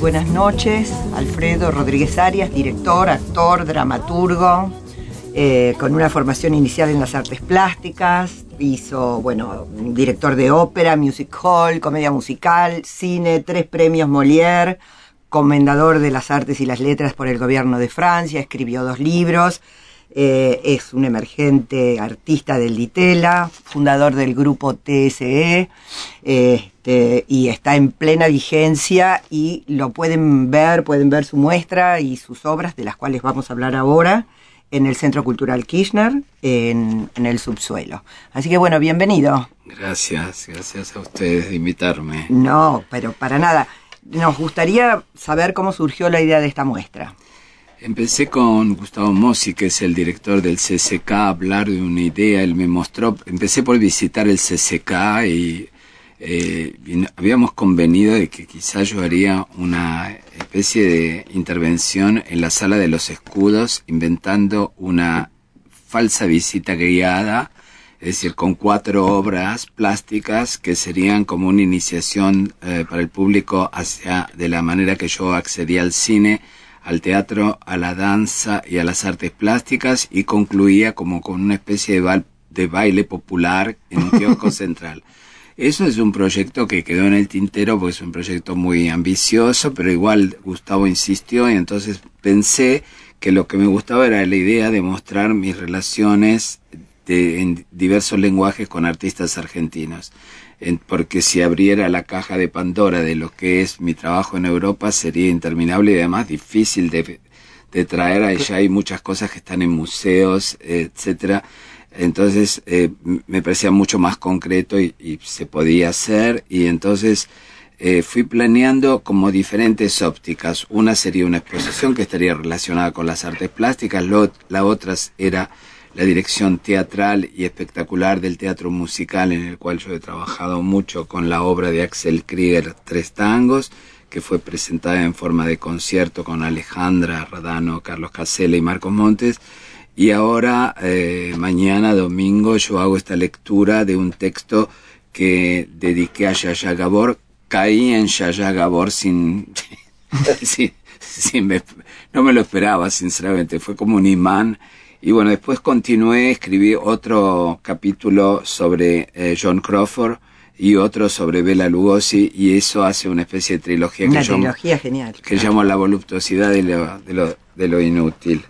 Buenas noches, Alfredo Rodríguez Arias, director, actor, dramaturgo, eh, con una formación inicial en las artes plásticas, hizo, bueno, director de ópera, music hall, comedia musical, cine, tres premios Molière, comendador de las artes y las letras por el gobierno de Francia, escribió dos libros, eh, es un emergente artista del Ditela, fundador del grupo TSE, este, y está en plena vigencia y lo pueden ver, pueden ver su muestra y sus obras, de las cuales vamos a hablar ahora, en el Centro Cultural Kirchner, en, en el subsuelo. Así que bueno, bienvenido. Gracias, gracias a ustedes de invitarme. No, pero para nada. Nos gustaría saber cómo surgió la idea de esta muestra. Empecé con Gustavo Mossi, que es el director del CCK, a hablar de una idea. Él me mostró, empecé por visitar el CCK y eh, habíamos convenido de que quizás yo haría una especie de intervención en la sala de los escudos, inventando una falsa visita guiada, es decir, con cuatro obras plásticas que serían como una iniciación eh, para el público hacia de la manera que yo accedía al cine al teatro, a la danza y a las artes plásticas y concluía como con una especie de, de baile popular en un kiosco central. Eso es un proyecto que quedó en el tintero porque es un proyecto muy ambicioso, pero igual Gustavo insistió y entonces pensé que lo que me gustaba era la idea de mostrar mis relaciones de, en diversos lenguajes con artistas argentinos porque si abriera la caja de Pandora de lo que es mi trabajo en Europa sería interminable y además difícil de, de traer. Allá hay muchas cosas que están en museos, etcétera. Entonces eh, me parecía mucho más concreto y, se podía hacer y entonces eh, fui planeando como diferentes ópticas. Una sería una exposición que estaría relacionada con las artes plásticas, la otra era la dirección teatral y espectacular del teatro musical en el cual yo he trabajado mucho con la obra de Axel Krieger Tres Tangos, que fue presentada en forma de concierto con Alejandra Radano, Carlos Casella y Marcos Montes. Y ahora, eh, mañana domingo, yo hago esta lectura de un texto que dediqué a Yaya Gabor. Caí en Yaya Gabor sin, sin, sin no me lo esperaba, sinceramente. Fue como un imán y bueno, después continué, escribí otro capítulo sobre eh, John Crawford y otro sobre Bela Lugosi y eso hace una especie de trilogía que, trilogía genial, que llamo La voluptuosidad de lo, de, lo, de lo inútil.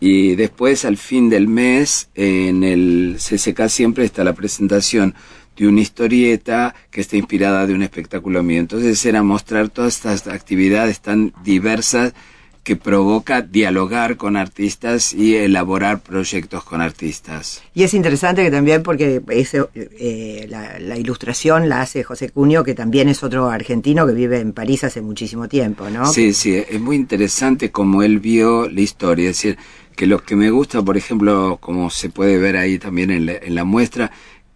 Y después, al fin del mes, en el CCK siempre está la presentación de una historieta que está inspirada de un espectáculo mío. Entonces era mostrar todas estas actividades tan diversas que provoca dialogar con artistas y elaborar proyectos con artistas. Y es interesante que también, porque eh, la, ilustración la hace José Cunio, que también es otro argentino que vive en París hace muchísimo tiempo, ¿no? Sí, sí, es muy interesante como él vio la historia, es decir, que lo que me gusta, por ejemplo, como se puede ver ahí también en la muestra,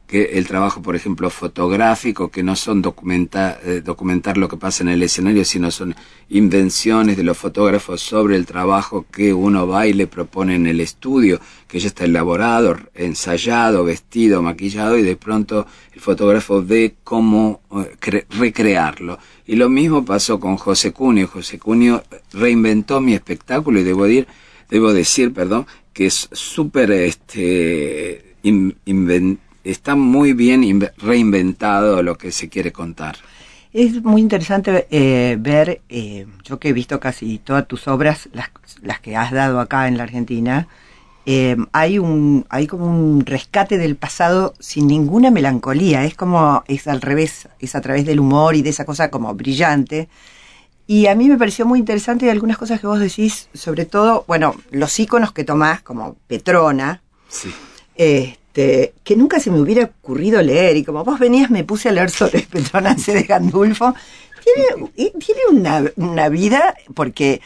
que el trabajo, por ejemplo, fotográfico, que no son documenta, eh, documentar lo que pasa en el escenario, sino son invenciones de los fotógrafos sobre el trabajo que uno va y le propone en el estudio, que ya está elaborado, ensayado, vestido, maquillado, y de pronto el fotógrafo ve cómo eh, recrearlo. Y lo mismo pasó con José Cunio. José Cunio reinventó mi espectáculo y debo decir, debo decir, perdón, que es súper este, está muy bien reinventado lo que se quiere contar. Es muy interesante eh, ver, eh, yo que he visto casi todas tus obras, las, las que has dado acá en la Argentina, eh, hay un hay como un rescate del pasado sin ninguna melancolía es como es al revés es a través del humor y de esa cosa como brillante y a mí me pareció muy interesante algunas cosas que vos decís sobre todo bueno los íconos que tomás como Petrona sí. Este, que nunca se me hubiera ocurrido leer, y como vos venías me puse a leer sobre Petronance de Gandulfo. Tiene, tiene una, una vida, porque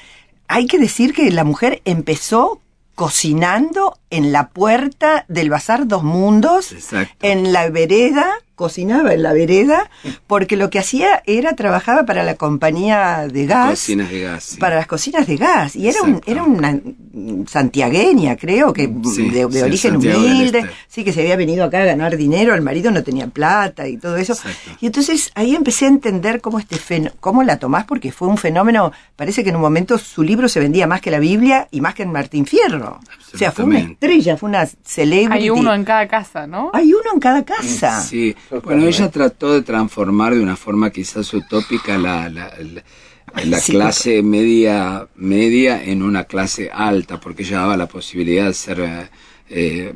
hay que decir que la mujer empezó cocinando en la puerta del Bazar Dos Mundos, en la vereda cocinaba en la vereda porque lo que hacía era trabajaba para la compañía de gas. Cocinas de gas. Para las cocinas de gas. Y era, un, era una santiagueña, creo, que de, origen humilde. Sí, que se había venido acá a ganar dinero, el marido no tenía plata y todo eso. Y entonces ahí empecé a entender cómo, este cómo la tomás, porque fue un fenómeno, parece que en un momento su libro se vendía más que la Biblia y más que en Martín Fierro. O sea, fue una estrella, fue una celebrity. Hay uno en cada casa, ¿no? Hay uno en cada casa. Sí, bueno, ella trató de transformar de una forma quizás utópica la, la, la, clase media media en una clase alta, porque ella daba la posibilidad de ser eh,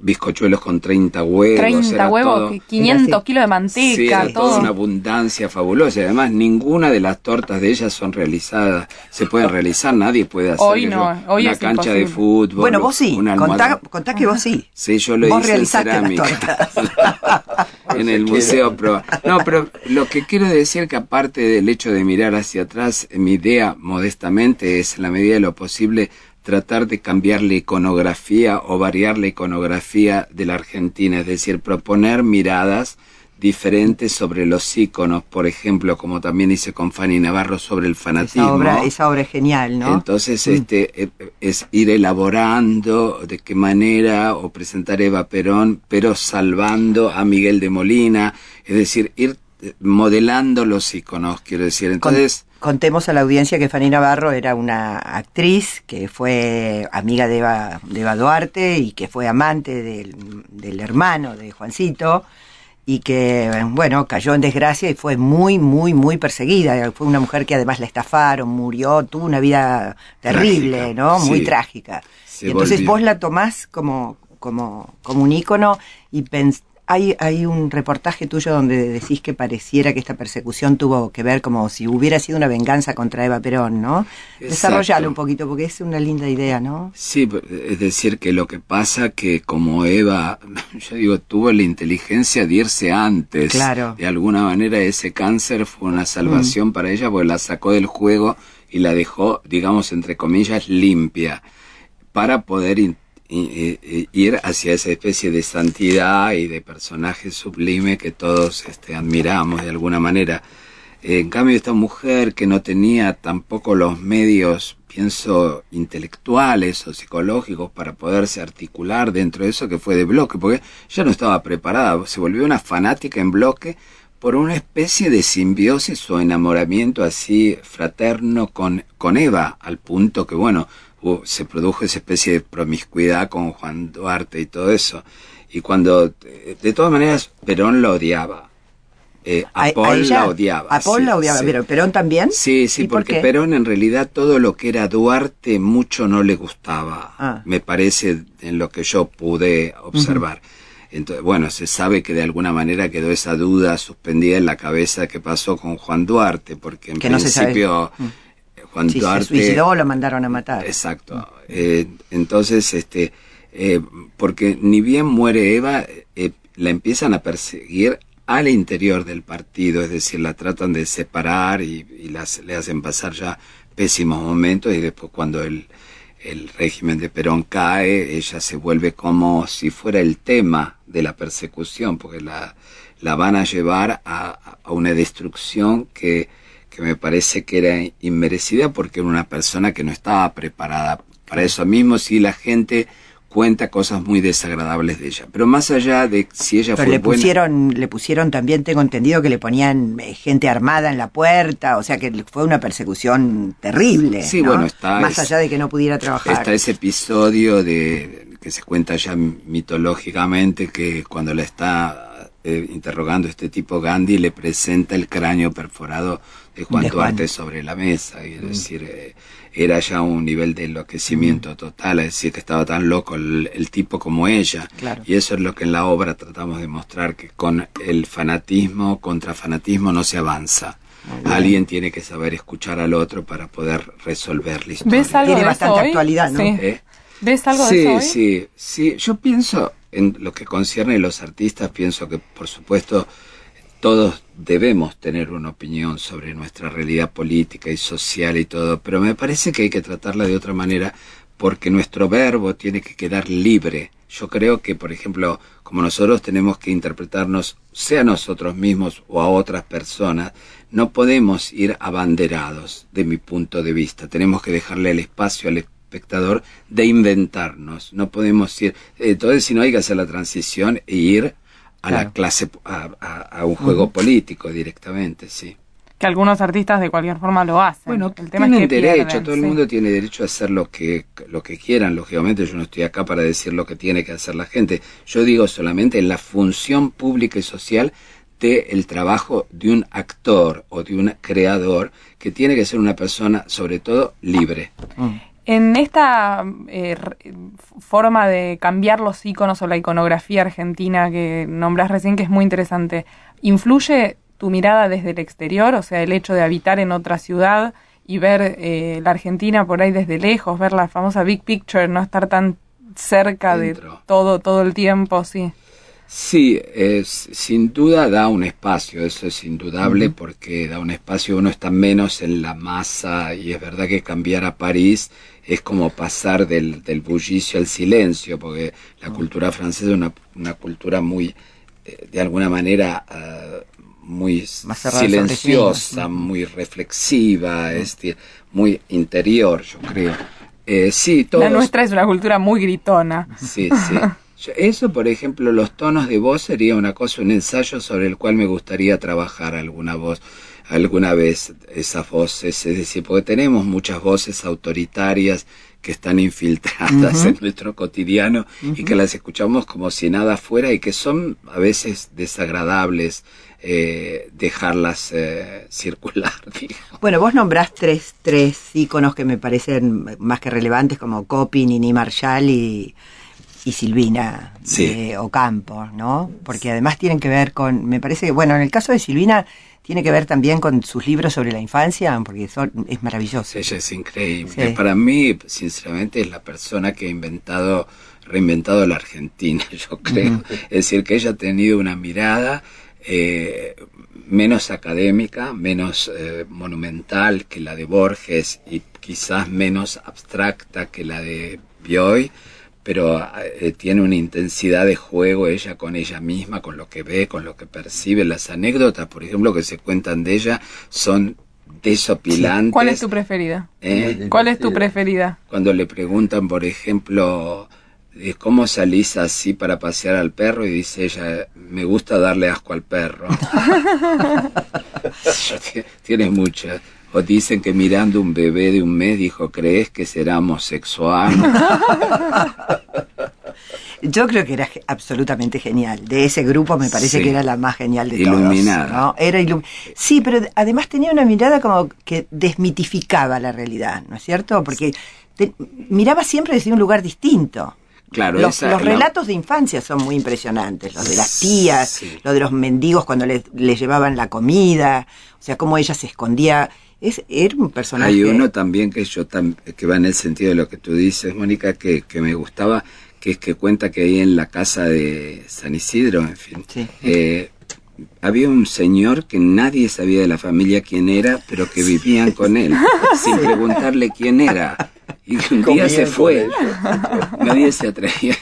bizcochuelos con 30 huevos. 30 huevos, 500 kilos de manteca, sí, todo. una abundancia fabulosa. Y además, ninguna de las tortas de ellas son realizadas. Se pueden realizar, nadie puede hacer hoy no, hoy una cancha de fútbol. Bueno, vos sí, contá, contá, que vos sí. Sí, yo lo hice en cerámica. en el museo Pro. No, pero lo que quiero decir que aparte del hecho de mirar hacia atrás, mi idea modestamente es en la medida de lo posible tratar de cambiar la iconografía o variar la iconografía de la Argentina, es decir, proponer miradas diferentes sobre los íconos, por ejemplo, como también hice con Fanny Navarro sobre el fanatismo. Esa obra, esa obra es genial, ¿no? Entonces, mm. este eh, es ir elaborando de qué manera o presentar Eva Perón, pero salvando a Miguel de Molina, es decir, ir eh, modelando los íconos, quiero decir. Entonces, contemos a la audiencia que Fanny Navarro era una actriz que fue amiga de Eva, de Eva Duarte y que fue amante del, hermano de Juancito y que, bueno, cayó en desgracia y fue muy, muy, muy perseguida. Fue una mujer que además la estafaron, murió, tuvo una vida terrible, ¿no? Muy trágica. y entonces vos la tomás como, como, como un ícono y pens hay, hay un reportaje tuyo donde decís que pareciera que esta persecución tuvo que ver como si hubiera sido una venganza contra Eva Perón, ¿no? Desarrollalo un poquito porque es una linda idea, ¿no? Sí, es decir, que lo que pasa que como Eva, yo digo, tuvo la inteligencia de irse antes. Claro. De alguna manera ese cáncer fue una salvación mm. para ella porque la sacó del juego y la dejó, digamos, entre comillas, limpia para poder ir hacia esa especie de santidad y de personaje sublime que todos este, admiramos de alguna manera. En cambio, esta mujer que no tenía tampoco los medios, pienso, intelectuales o psicológicos para poderse articular dentro de eso que fue de bloque, porque ya no estaba preparada, se volvió una fanática en bloque por una especie de simbiosis o enamoramiento así fraterno con, con Eva, al punto que, bueno, se produjo esa especie de promiscuidad con Juan Duarte y todo eso. Y cuando, de todas maneras, Perón lo odiaba. Eh, a, Paul la odiaba. A Paul la odiaba, pero Perón también. Sí, sí, porque Perón en realidad todo lo que era Duarte mucho no le gustaba, ah. me parece, en lo que yo pude observar. Entonces, bueno, se sabe que de alguna manera quedó esa duda suspendida en la cabeza que pasó con Juan Duarte, porque en principio... Mm. Juan si se suicidó lo mandaron a matar. Exacto. Eh, entonces, este, eh, porque ni bien muere Eva, eh, la empiezan a perseguir al interior del partido, es decir, la tratan de separar y, las, le hacen pasar ya pésimos momentos y después cuando el, el régimen de Perón cae, ella se vuelve como si fuera el tema de la persecución, porque la, la van a llevar a, a una destrucción que que me parece que era inmerecida porque era una persona que no estaba preparada para eso mismo si la gente cuenta cosas muy desagradables de ella. Pero más allá de si ella Pero fue le pusieron, le pusieron también, tengo entendido que le ponían eh, gente armada en la puerta, o sea que fue una persecución terrible. Sí, bueno, está. Más allá de que no pudiera trabajar. Está ese episodio de que se cuenta ya mitológicamente que cuando la está eh, interrogando este tipo Gandhi le presenta el cráneo perforado de Juan Duarte sobre la mesa, y es mm. decir, eh, era ya un nivel de enloquecimiento mm. total, es decir, que estaba tan loco el, tipo como ella. Y eso es lo que en la obra tratamos de mostrar, que con el fanatismo, contra fanatismo no se avanza. Alguien tiene que saber escuchar al otro para poder resolver la historia. ¿Ves algo tiene de bastante actualidad, ¿no? ¿Eh? ¿Ves algo sí, de eso Sí, sí, Yo pienso, en lo que concierne a los artistas, pienso que, por supuesto, todos debemos tener una opinión sobre nuestra realidad política y social y todo, pero me parece que hay que tratarla de otra manera porque nuestro verbo tiene que quedar libre. Yo creo que, por ejemplo, como nosotros tenemos que interpretarnos, sea nosotros mismos o a otras personas, no podemos ir abanderados, de mi punto de vista. Tenemos que dejarle el espacio al espectador de inventarnos. No podemos ir. Entonces, si no hay que hacer la transición e ir a la clase, a, un juego político directamente, sí que algunos artistas de cualquier forma lo hacen. Bueno, el tema tienen es que derecho, todo el mundo tiene derecho a hacer lo que, lo que quieran, lógicamente yo no estoy acá para decir lo que tiene que hacer la gente, yo digo solamente la función pública y social del el trabajo de un actor o de un creador que tiene que ser una persona sobre todo libre. Mm. En esta eh, forma de cambiar los iconos o la iconografía argentina que nombras recién, que es muy interesante, ¿influye tu mirada desde el exterior, o sea, el hecho de habitar en otra ciudad y ver eh, la Argentina por ahí desde lejos, ver la famosa big picture, no estar tan cerca de todo todo el tiempo, sí. Sí, es, sin duda da un espacio, eso es indudable, porque da un espacio, uno está menos en la masa y es verdad que cambiar a París es como pasar del, del bullicio al silencio, porque la cultura francesa es una, una cultura muy, eh, de alguna manera, uh, muy silenciosa, muy reflexiva, este, muy interior, yo creo. Eh, sí, todos... La nuestra es una cultura muy gritona. Sí, sí. Eso, por ejemplo, los tonos de voz sería una cosa, un ensayo sobre el cual me gustaría trabajar alguna voz, alguna vez esas voces, es decir, porque tenemos muchas voces autoritarias que están infiltradas en nuestro cotidiano y que las escuchamos como si nada fuera y que son a veces desagradables eh, dejarlas eh, circular. Bueno, vos nombrás tres, tres íconos que me parecen más que relevantes como Copy, Nini Marshall y, y Silvina de Ocampo, ¿no? Porque además tienen que ver con, me parece que, bueno, en el caso de Silvina tiene que ver también con sus libros sobre la infancia, porque es maravilloso. Ella es increíble. Para mí, sinceramente, es la persona que ha inventado, reinventado la Argentina, yo creo. Es decir, que ella ha tenido una mirada eh, menos académica, menos eh, monumental que la de Borges y quizás menos abstracta que la de Bioy, pero eh, tiene una intensidad de juego ella con ella misma, con lo que ve, con lo que percibe. Las anécdotas, por ejemplo, que se cuentan de ella son desopilantes. ¿Cuál es tu preferida? ¿Cuál es tu preferida? Cuando le preguntan, por ejemplo, ¿cómo salís así para pasear al perro? Y dice ella, me gusta darle asco al perro. Tienes muchas. O dicen que mirando un bebé de un mes dijo, ¿crees que será homosexual? Yo creo que era absolutamente genial. De ese grupo me parece que era la más genial de Iluminada. todos. Era sí, pero además tenía una mirada como que desmitificaba la realidad, ¿no es cierto? Porque miraba siempre desde un lugar distinto. Claro, los, relatos de infancia son muy impresionantes, los de las tías, los de los mendigos cuando les, llevaban la comida, o sea, cómo ella se escondía. Es, era un personaje. Hay uno también que yo que va en el sentido de lo que tú dices, Mónica, que, que me gustaba, que es que cuenta que ahí en la casa de San Isidro, en fin, eh, había un señor que nadie sabía de la familia quién era, pero que vivían con él, sin preguntarle quién era. Y un día se fue. Nadie se atrevía.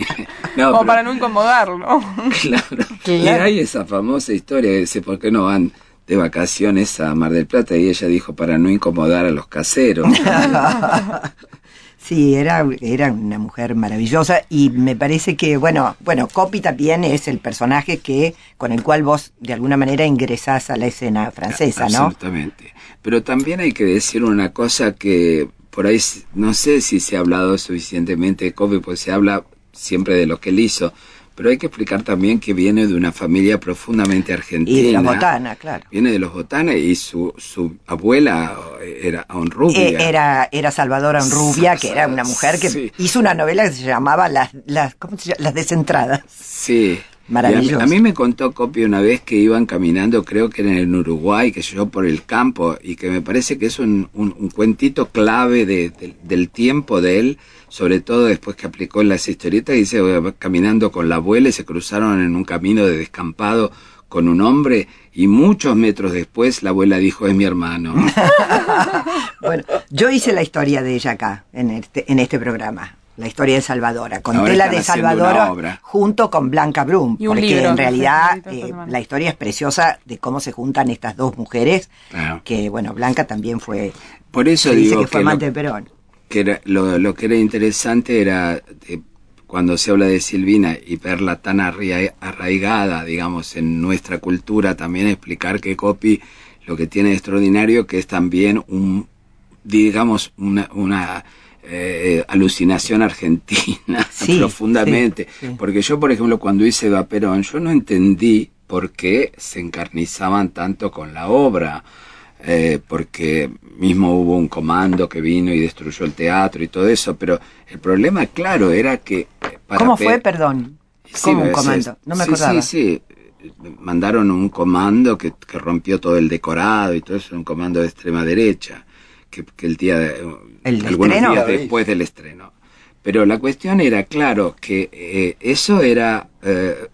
Como para no incomodarlo. Claro. Y hay esa famosa historia, dice, ¿por qué no van de vacaciones a Mar del Plata? Y ella dijo, para no incomodar a los caseros. Sí, era, era una mujer maravillosa y me parece que, bueno, bueno, Copy también es el personaje que con el cual vos de alguna manera ingresás a la escena francesa, ¿no? Absolutamente. Pero también hay que decir una cosa que por ahí no sé si se ha hablado suficientemente de Kobe, pues se habla siempre de lo que él hizo, pero hay que explicar también que viene de una familia profundamente argentina. Y de la botana, claro. Viene de los botanas y su, su abuela era Onrubia. Eh, era, era Salvador Onrubia, que era una mujer que hizo una novela que se llamaba Las, las, ¿cómo se llama? las Desentradas. Sí. Maravilloso. A, mí me contó Copio una vez que iban caminando, creo que era en Uruguay, que yo por el campo, y que me parece que es un, un, cuentito clave de, del tiempo de él, sobre todo después que aplicó en las historietas, y dice, caminando con la abuela y se cruzaron en un camino de descampado con un hombre y muchos metros después la abuela dijo es mi hermano. Bueno, yo hice la historia de ella acá, en este, en este programa. La historia de Salvadora. Conté la de Salvadora junto con Blanca Brum. porque en realidad eh, la historia es preciosa de cómo se juntan estas dos mujeres. Que, bueno, Blanca también fue. Por eso digo que fue amante de Perón. Que lo, que era interesante era cuando se habla de Silvina y verla tan arraigada, digamos, en nuestra cultura, también explicar que Copi lo que tiene de extraordinario que es también un, digamos, una, una eh, alucinación argentina profundamente. Porque yo, por ejemplo, cuando hice Vaperón, yo no entendí por qué se encarnizaban tanto con la obra. Eh, porque mismo hubo un comando que vino y destruyó el teatro y todo eso, pero el problema, claro, era que... Eh, ¿Cómo fue, perdón? ¿Cómo un comando? No me acordaba. Sí, sí, mandaron un comando que, rompió todo el decorado y todo eso, un comando de extrema derecha, que, el día de, ¿El algunos días después del estreno. Pero la cuestión era, claro, que eh, eso era, eh,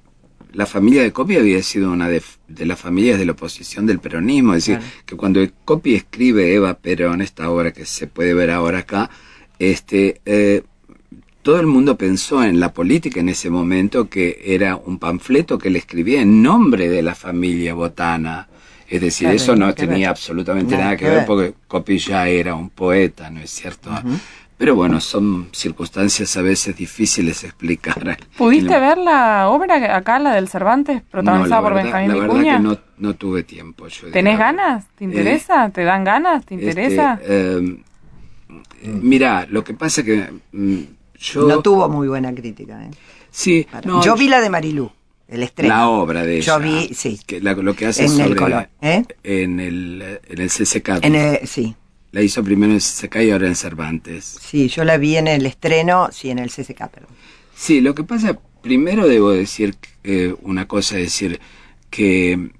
la familia de Coppi había sido una de, las familias de la oposición del peronismo, es decir, que cuando Coppi escribe Eva Perón, esta obra que se puede ver ahora acá, este, eh, todo el mundo pensó en la política en ese momento que era un panfleto que le escribía en nombre de la familia botana. Es decir, eso no tenía absolutamente nada, que, ver, porque Coppi ya era un poeta, ¿no es cierto? Pero bueno, son circunstancias a veces difíciles de explicar. ¿Pudiste ver la obra acá, la del Cervantes, protagonizada por Benjamín la verdad que no, no, tuve tiempo. ¿Tenés ganas? ¿Te interesa? ¿Te dan ganas? ¿Te este, interesa? Eh, mira, lo que pasa que mm, no tuvo muy buena crítica. ¿eh? Sí, yo vi la de Marilú, el estreno. La obra de ella. Yo vi, sí. Que lo que hace en sobre, el color, ¿eh? en el en el CCK. En el, sí. La hizo primero en el CCK y ahora en Cervantes. Sí, yo la vi en el estreno, sí, en el CCK, perdón. Sí, lo que pasa, primero debo decir eh, una cosa, decir que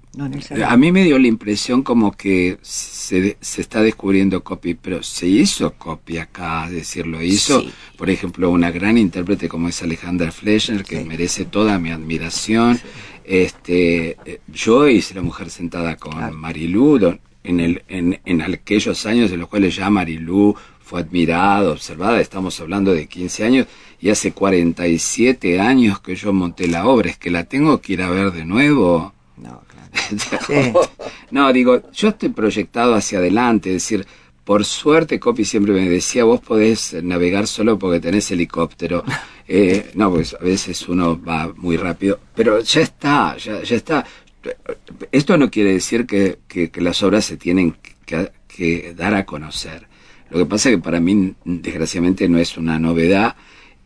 a mí me dio la impresión como que se, se está descubriendo copy, pero se hizo copy acá, decirlo, hizo, por ejemplo, una gran intérprete como es Alejandra Fleschner, que merece toda mi admiración. Este, eh, yo hice La Mujer Sentada con Marilú, en, el, en, en aquellos años en los cuales ya Marilú fue admirada, observada, estamos hablando de 15 años, y hace 47 años que yo monté la obra, es que la tengo que ir a ver de nuevo. No, no, digo, yo estoy proyectado hacia adelante, es decir, por suerte Copi siempre me decía, vos podés navegar solo porque tenés helicóptero. Eh, no, pues a veces uno va muy rápido, pero ya está, ya, ya está. Esto no quiere decir que, que, las obras se tienen que, que, dar a conocer. Lo que pasa es que para mí, desgraciadamente, no es una novedad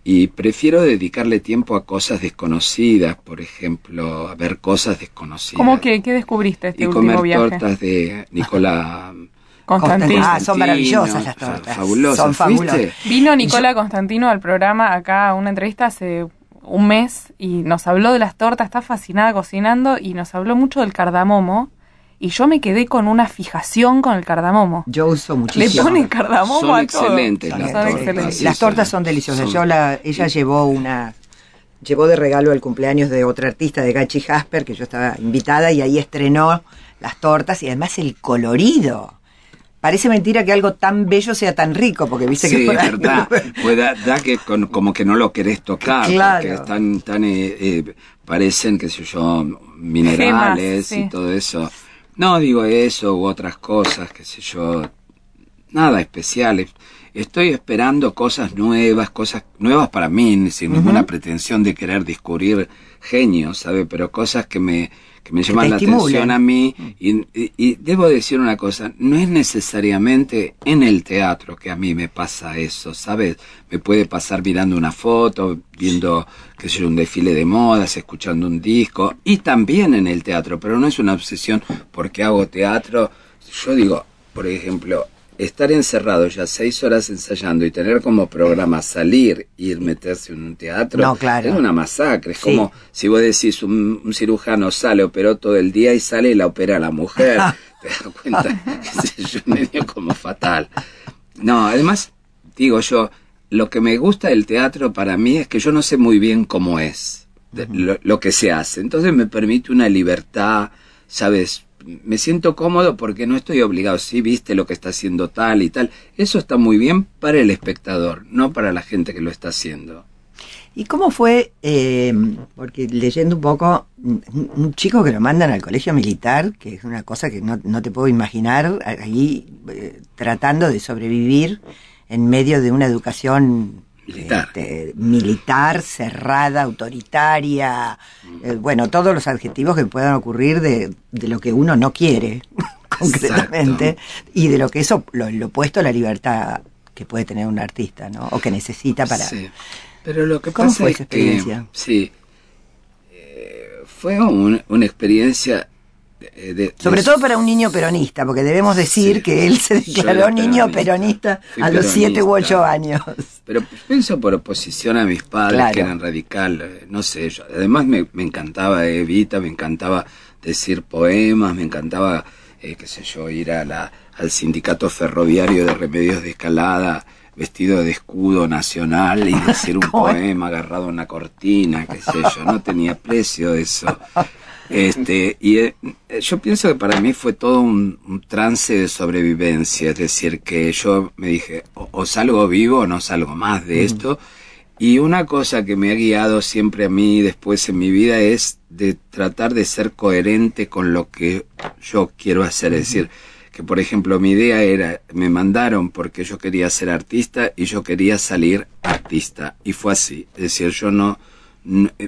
y prefiero dedicarle tiempo a cosas desconocidas, por ejemplo, a ver cosas desconocidas. ¿Cómo que qué descubriste este y último comer tortas de Nicola Constantino. Ah, son maravillosas las tortas. Fabulosas. Son fabulosas. Vino Nicola Constantino al programa acá a una entrevista hace un mes y nos habló de las tortas, está fascinada cocinando y nos habló mucho del cardamomo y yo me quedé con una fijación con el cardamomo. Yo uso muchísimo. Le ponen cardamomo son a excelentes, Las, las, tortas. excelentes. las tortas son deliciosas. Yo la, ella llevó una llevó de regalo el cumpleaños de otra artista de Gachi Jasper que yo estaba invitada y ahí estrenó las tortas y además el colorido. Parece mentira que algo tan bello sea tan rico, porque viste sí, que es verdad. pues da, que como que no lo querés tocar, claro. porque están tan eh, eh, parecen, qué sé yo, minerales y todo eso. No digo eso u otras cosas, qué sé yo, nada especial. Estoy esperando cosas nuevas, cosas nuevas para mí, sin ninguna pretensión de querer descubrir genios, ¿sabe? Pero cosas que me, que me llaman la atención a mí. Y, y, debo decir una cosa, no es necesariamente en el teatro que a mí me pasa eso, ¿sabes? Me puede pasar mirando una foto, viendo que es un desfile de modas, escuchando un disco, y también en el teatro, pero no es una obsesión porque hago teatro. Yo digo, por ejemplo, estar encerrado ya seis horas ensayando y tener como programa salir ir meterse en un teatro es una masacre. Es como si vos decís un, cirujano sale, operó todo el día y sale y la opera a la mujer. Te das cuenta, es medio como fatal. No, además, digo yo, lo que me gusta del teatro para mí es que yo no sé muy bien cómo es lo, que se hace. Entonces me permite una libertad, ¿sabes? Me siento cómodo porque no estoy obligado, si viste lo que está haciendo tal y tal. Eso está muy bien para el espectador, no para la gente que lo está haciendo. ¿Y cómo fue, eh, porque leyendo un poco, un, chico que lo mandan al colegio militar, que es una cosa que no, no te puedo imaginar, ahí eh, tratando de sobrevivir en medio de una educación militar, este, militar cerrada, autoritaria, eh, bueno, todos los adjetivos que puedan ocurrir de, de lo que uno no quiere, concretamente, y de lo que eso, lo, lo, opuesto a la libertad que puede tener un artista, ¿no? O que necesita para... Sí. Pero lo que ¿Cómo pasa fue es esa experiencia? que, sí, eh, fue un, una experiencia de, de, sobre todo para un niño peronista, porque debemos decir Sí, que él se declaró niño peronista. peronista a los siete u peronista. ocho años. Pero pienso por oposición a mis padres Claro. que eran radicales, no sé, yo, además me, me encantaba Evita, me encantaba decir poemas, me encantaba, eh, qué sé yo, ir a la, al sindicato ferroviario de remedios de escalada vestido de escudo nacional y decir un poema agarrado a una cortina, qué sé yo, no tenía precio eso. Este, y eh, yo pienso que para mí fue todo un, un trance de sobrevivencia, es decir, que yo me dije, o, o salgo vivo o no salgo más de esto. Y una cosa que me ha guiado siempre a mí después en mi vida es de tratar de ser coherente con lo que yo quiero hacer. Es decir, que por ejemplo mi idea era, me mandaron porque yo quería ser artista y yo quería salir artista. Y fue así. Es decir, yo no,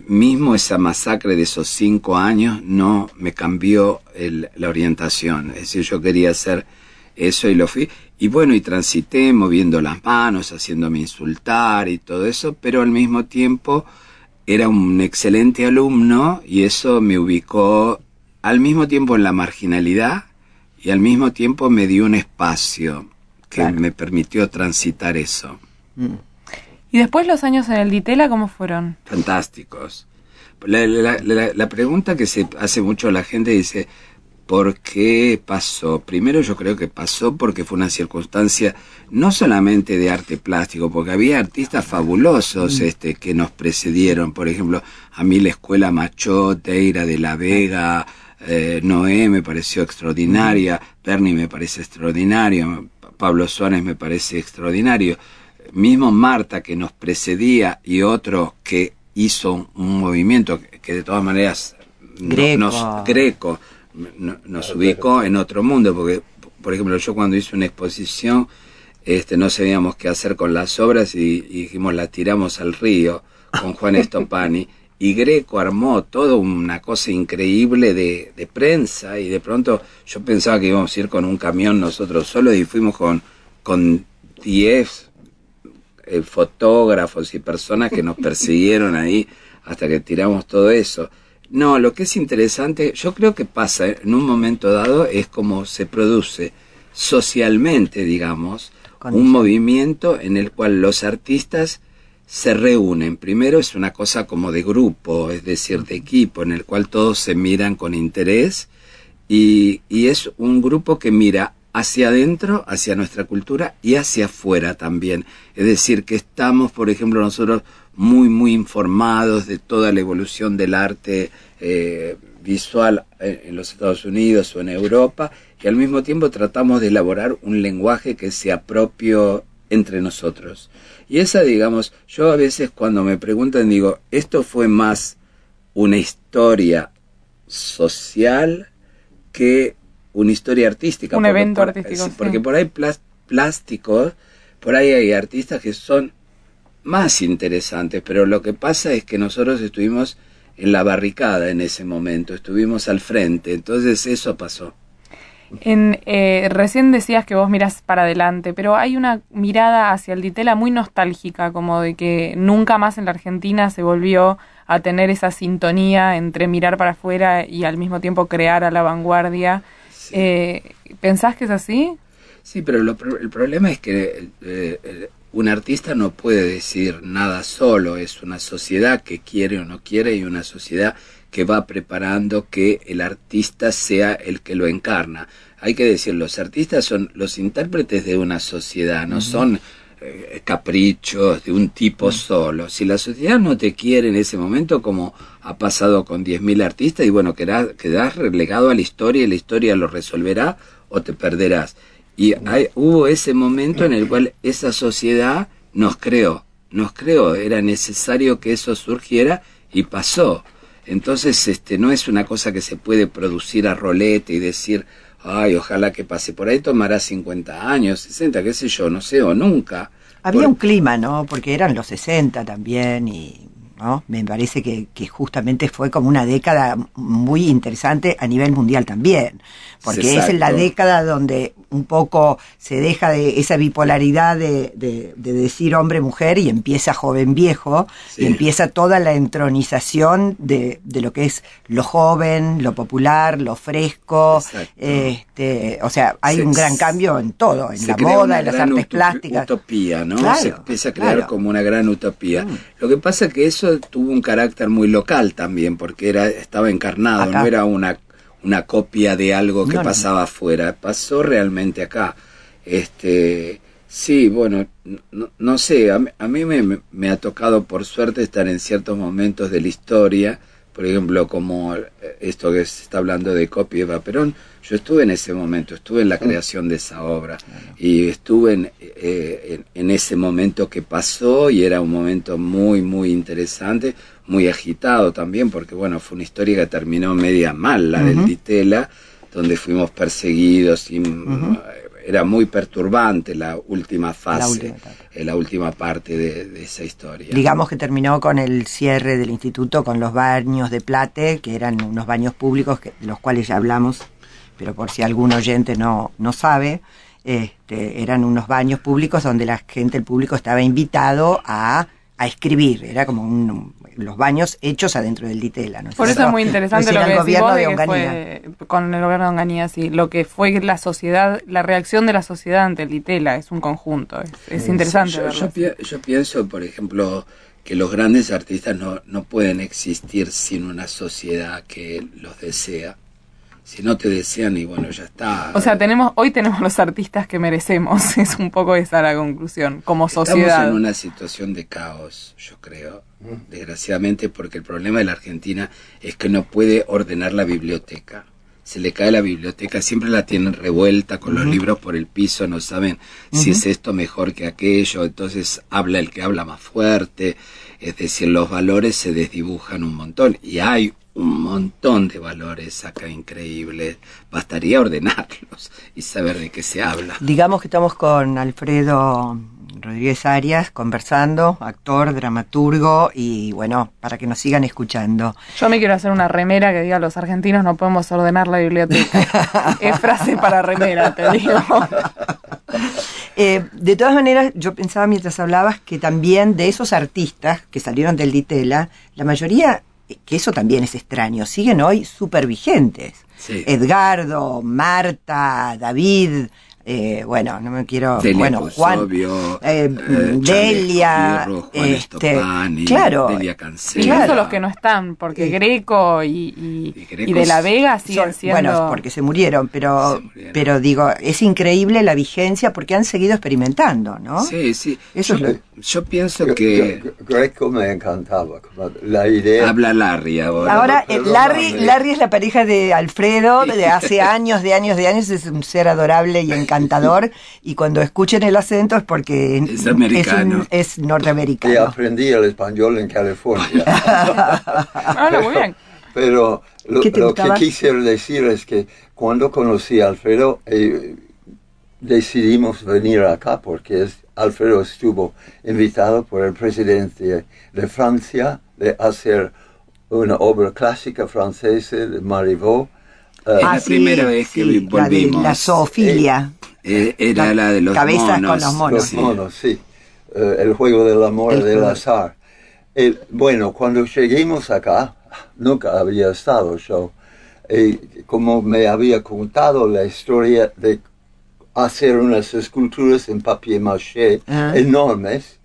mismo esa masacre de esos cinco años no me cambió el- la orientación. Es decir, yo quería hacer eso y lo fui. Y bueno, y transité moviendo las manos, haciéndome insultar y todo eso, pero al mismo tiempo era un excelente alumno y eso me ubicó al mismo tiempo en la marginalidad y al mismo tiempo me dio un espacio que Claro. me permitió transitar eso. Mm. ¿Y después los años en el Ditela cómo fueron? fantásticos. La, la- la- la pregunta que se hace mucho la gente dice, ¿por qué pasó? Primero yo creo que pasó porque fue una circunstancia no solamente de arte plástico, porque había artistas fabulosos este, que nos precedieron. Por ejemplo, a mí la escuela Machote, Ira de la Vega, eh, Noé me pareció extraordinaria, Bernie me parece extraordinario, Pablo Suárez me parece extraordinario mismo Marta que nos precedía y otro que hizo un, movimiento que, que de todas maneras no- Greco. nos greco no- nos ubicó en otro mundo porque por ejemplo yo cuando hice una exposición este no sabíamos qué hacer con las obras y, y dijimos las tiramos al río con Juan Estopani y Greco armó toda una cosa increíble de, de prensa y de pronto yo pensaba que íbamos a ir con un camión nosotros solos y fuimos con con 10 eh, fotógrafos y personas que nos persiguieron ahí hasta que tiramos todo eso. No, lo que es interesante, yo creo que pasa en un momento dado es como se produce socialmente, digamos, un movimiento en el cual los artistas se reúnen. Primero es una cosa como de grupo, es decir, de equipo, en el cual todos se miran con interés y, y es un grupo que mira hacia adentro, hacia nuestra cultura y hacia afuera también. Es decir, que estamos, por ejemplo, nosotros muy, muy informados de toda la evolución del arte eh, visual en, en los Estados Unidos o en Europa y al mismo tiempo tratamos de elaborar un lenguaje que sea propio entre nosotros. Y esa, digamos, yo a veces cuando me preguntan digo, esto fue más una historia social que una historia artística. Un evento por- artístico, sí. Porque por ahí plásticos, por ahí hay artistas que son más interesantes, pero lo que pasa es que nosotros estuvimos en la barricada en ese momento, estuvimos al frente, entonces eso pasó. En, eh, recién decías que vos mirás para adelante, pero hay una mirada hacia el Ditela muy nostálgica, como de que nunca más en la Argentina se volvió a tener esa sintonía entre mirar para afuera y al mismo tiempo crear a la vanguardia. Sí. Eh, ¿Pensás que es así? Sí, pero lo el problema es que eh, eh, un artista no puede decir nada solo, es una sociedad que quiere o no quiere y una sociedad que va preparando que el artista sea el que lo encarna. Hay que decir, los artistas son los intérpretes de una sociedad, no son eh, caprichos de un tipo solo. Si la sociedad no te quiere en ese momento, como ha pasado con 10.000 artistas y bueno, quedás, quedás relegado a la historia y la historia lo resolverá o te perderás. Y hay, hubo ese momento en el cual esa sociedad nos creó, nos creó, era necesario que eso surgiera y pasó. Entonces, este, no es una cosa que se puede producir a rolete y decir, ay, ojalá que pase por ahí, tomará 50 años, 60, qué sé yo, no sé, o nunca. Había un clima, ¿no? Porque eran los 60 también y ¿no? Me parece que, que, justamente fue como una década muy interesante a nivel mundial también, porque es la década donde un poco se deja de esa bipolaridad de, de, decir hombre-mujer y empieza joven-viejo, y empieza toda la entronización de, de, lo que es lo joven, lo popular, lo fresco, este, o sea, hay un gran cambio en todo, en la moda, en las artes plásticas. utopía, ¿no? se empieza a crear como una gran utopía. Mm. Lo que pasa es que eso tuvo un carácter muy local también, porque era estaba encarnado, no era una una copia de algo que pasaba afuera, pasó realmente acá. Este, sí, bueno, no, sé, a, mí me, me, ha tocado por suerte estar en ciertos momentos de la historia, por ejemplo, como esto que se está hablando de copia de Perón, yo estuve en ese momento, estuve en la creación de esa obra y estuve eh, en, en, ese momento que pasó y era un momento muy, muy interesante muy agitado también, porque bueno, fue una historia que terminó media mal, la del Ditela, donde fuimos perseguidos y mm, era muy perturbante la última fase, la última, eh, parte de, esa historia. Digamos que terminó con el cierre del instituto, con los baños de Plate, que eran unos baños públicos de los cuales ya hablamos, pero por si algún oyente no, no sabe, este, eran unos baños públicos donde la gente, el público estaba invitado a, a escribir, era como un, los baños hechos adentro del Ditela. Por eso es muy interesante lo que gobierno de Onganía. con el gobierno de Onganía, sí, lo que fue la sociedad, la reacción de la sociedad ante el Ditela, es un conjunto, es, interesante. yo, pienso, por ejemplo, que los grandes artistas no, no pueden existir sin una sociedad que los desea si no te desean y bueno, ya está. O sea, tenemos hoy tenemos los artistas que merecemos, es un poco esa la conclusión, como sociedad. Estamos en una situación de caos, yo creo, desgraciadamente, porque el problema de la Argentina es que no puede ordenar la biblioteca. Se le cae la biblioteca, siempre la tienen revuelta con los libros por el piso, no saben si es esto mejor que aquello, entonces habla el que habla más fuerte, es decir, los valores se desdibujan un montón y hay un montón de valores acá increíbles. Bastaría ordenarlos y saber de qué se habla. Digamos que estamos con Alfredo Rodríguez Arias conversando, actor, dramaturgo y bueno, para que nos sigan escuchando. Yo me quiero hacer una remera que diga los argentinos no podemos ordenar la biblioteca. es frase para remera, te digo. Eh, de todas maneras, yo pensaba mientras hablabas que también de esos artistas que salieron del Ditela, la mayoría que eso también es extraño, siguen hoy súper vigentes. Edgardo, Marta, David, eh, bueno, no me quiero, bueno, Juan, eh, eh, Delia, este, claro, Delia Incluso los que no están, porque Greco y, y, de la Vega siguen siendo, bueno, porque se murieron, pero, pero digo, es increíble la vigencia porque han seguido experimentando, ¿no? Sí, sí. Eso yo, es lo... yo pienso que Greco me encantaba, la idea. Habla Larry ahora. Ahora, Larry, Larry es la pareja de Alfredo de hace años, de años, de años, es un ser adorable y encantador cantador y cuando escuchen el acento es porque es, americano. es, norteamericano. Y aprendí el español en California. muy bien. Pero lo, que quisiera decir es que cuando conocí a Alfredo, eh, decidimos venir acá porque Alfredo estuvo invitado por el presidente de Francia de hacer una obra clásica francesa de Marivaux es la primera vez que volvimos. La, la zoofilia. Eh, era la, de los cabezas con los monos. sí. monos, sí. Eh, el juego del amor y del azar. bueno, cuando lleguemos acá, nunca había estado yo. como me había contado la historia de hacer unas esculturas en papier maché ah. enormes,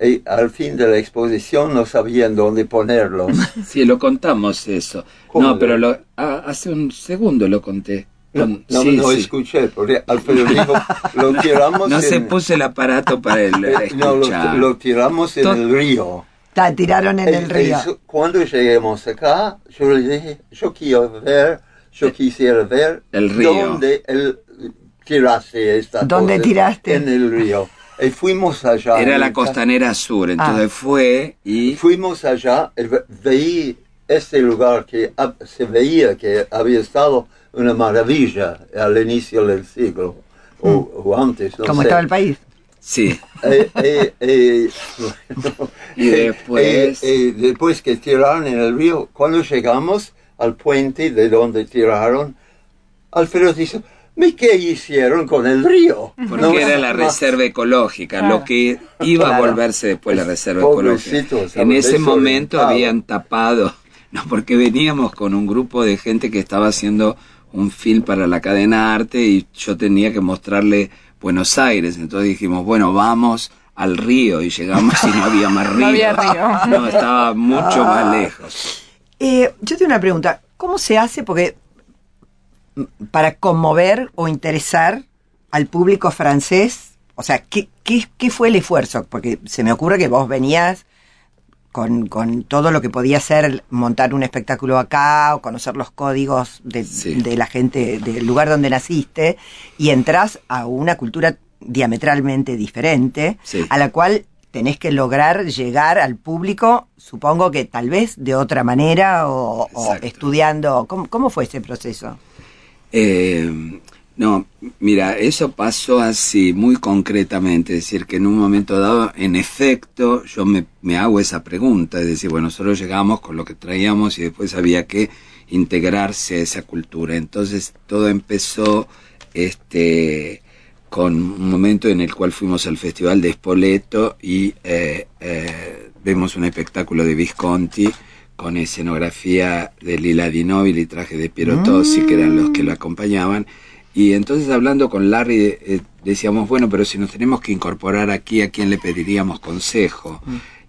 y al fin de la exposición no sabían dónde ponerlos. Sí, lo contamos eso. No, pero lo, ah, hace un segundo lo conté. No, no, escuché, porque Alfredo dijo, lo tiramos No se puso el aparato para el No, lo, tiramos en el río. La tiraron en el río. Eso, cuando lleguemos acá, yo le dije, yo quiero ver, yo quisiera ver El río. dónde el, tiraste esta ¿Dónde cosa tiraste? En el río. Y fuimos allá. Era la costanera sur, entonces Ah. fue y Fuimos allá veí este lugar que se veía que había estado una maravilla al inicio del siglo, o, o antes, no ¿Cómo sé. estaba el país? sí. Eh, eh, eh, bueno, Y después- eh, eh, después que tiraron en el río, cuando llegamos al puente de donde tiraron, Alfredo dice, ¿y qué hicieron con el río? Porque No, era la más- reserva ecológica, Claro. lo que iba a Claro. volverse después la reserva ecológica. En ese momento habían tapado, no, porque veníamos con un grupo de gente que estaba haciendo un film para la cadena Arte y yo tenía que mostrarle Buenos Aires, entonces dijimos, bueno, vamos al río y llegamos y no había más río. No había río. No, estaba mucho Ah. más lejos. Eh, yo tengo una pregunta. ¿Cómo se hace? Porque mm, para conmover o interesar al público francés, o sea, ¿qué, qué, qué fue el esfuerzo? Porque se me ocurre que vos venías con, con todo lo que podía ser montar un espectáculo acá o conocer los códigos de, Sí. de la gente del lugar donde naciste y entras a una cultura diametralmente diferente Sí. a la cual tenés que lograr llegar al público, supongo que tal vez de otra manera o, o estudiando. ¿Cómo, ¿Cómo fue ese proceso? Eh, no, mira, eso pasó así, muy concretamente, es decir, que en un momento dado, en efecto, yo me, me hago esa pregunta, es decir, bueno, nosotros llegamos con lo que traíamos y después había que integrarse a esa cultura. Entonces todo empezó este con un momento en el cual fuimos al Festival de Spoleto y eh, eh, vemos un espectáculo de Visconti con escenografía de Lila Di Nobili y traje de Piero Tossi, que eran los que lo acompañaban. Y entonces hablando con Larry eh, decíamos, bueno, pero si nos tenemos que incorporar aquí, ¿a quién le pediríamos consejo?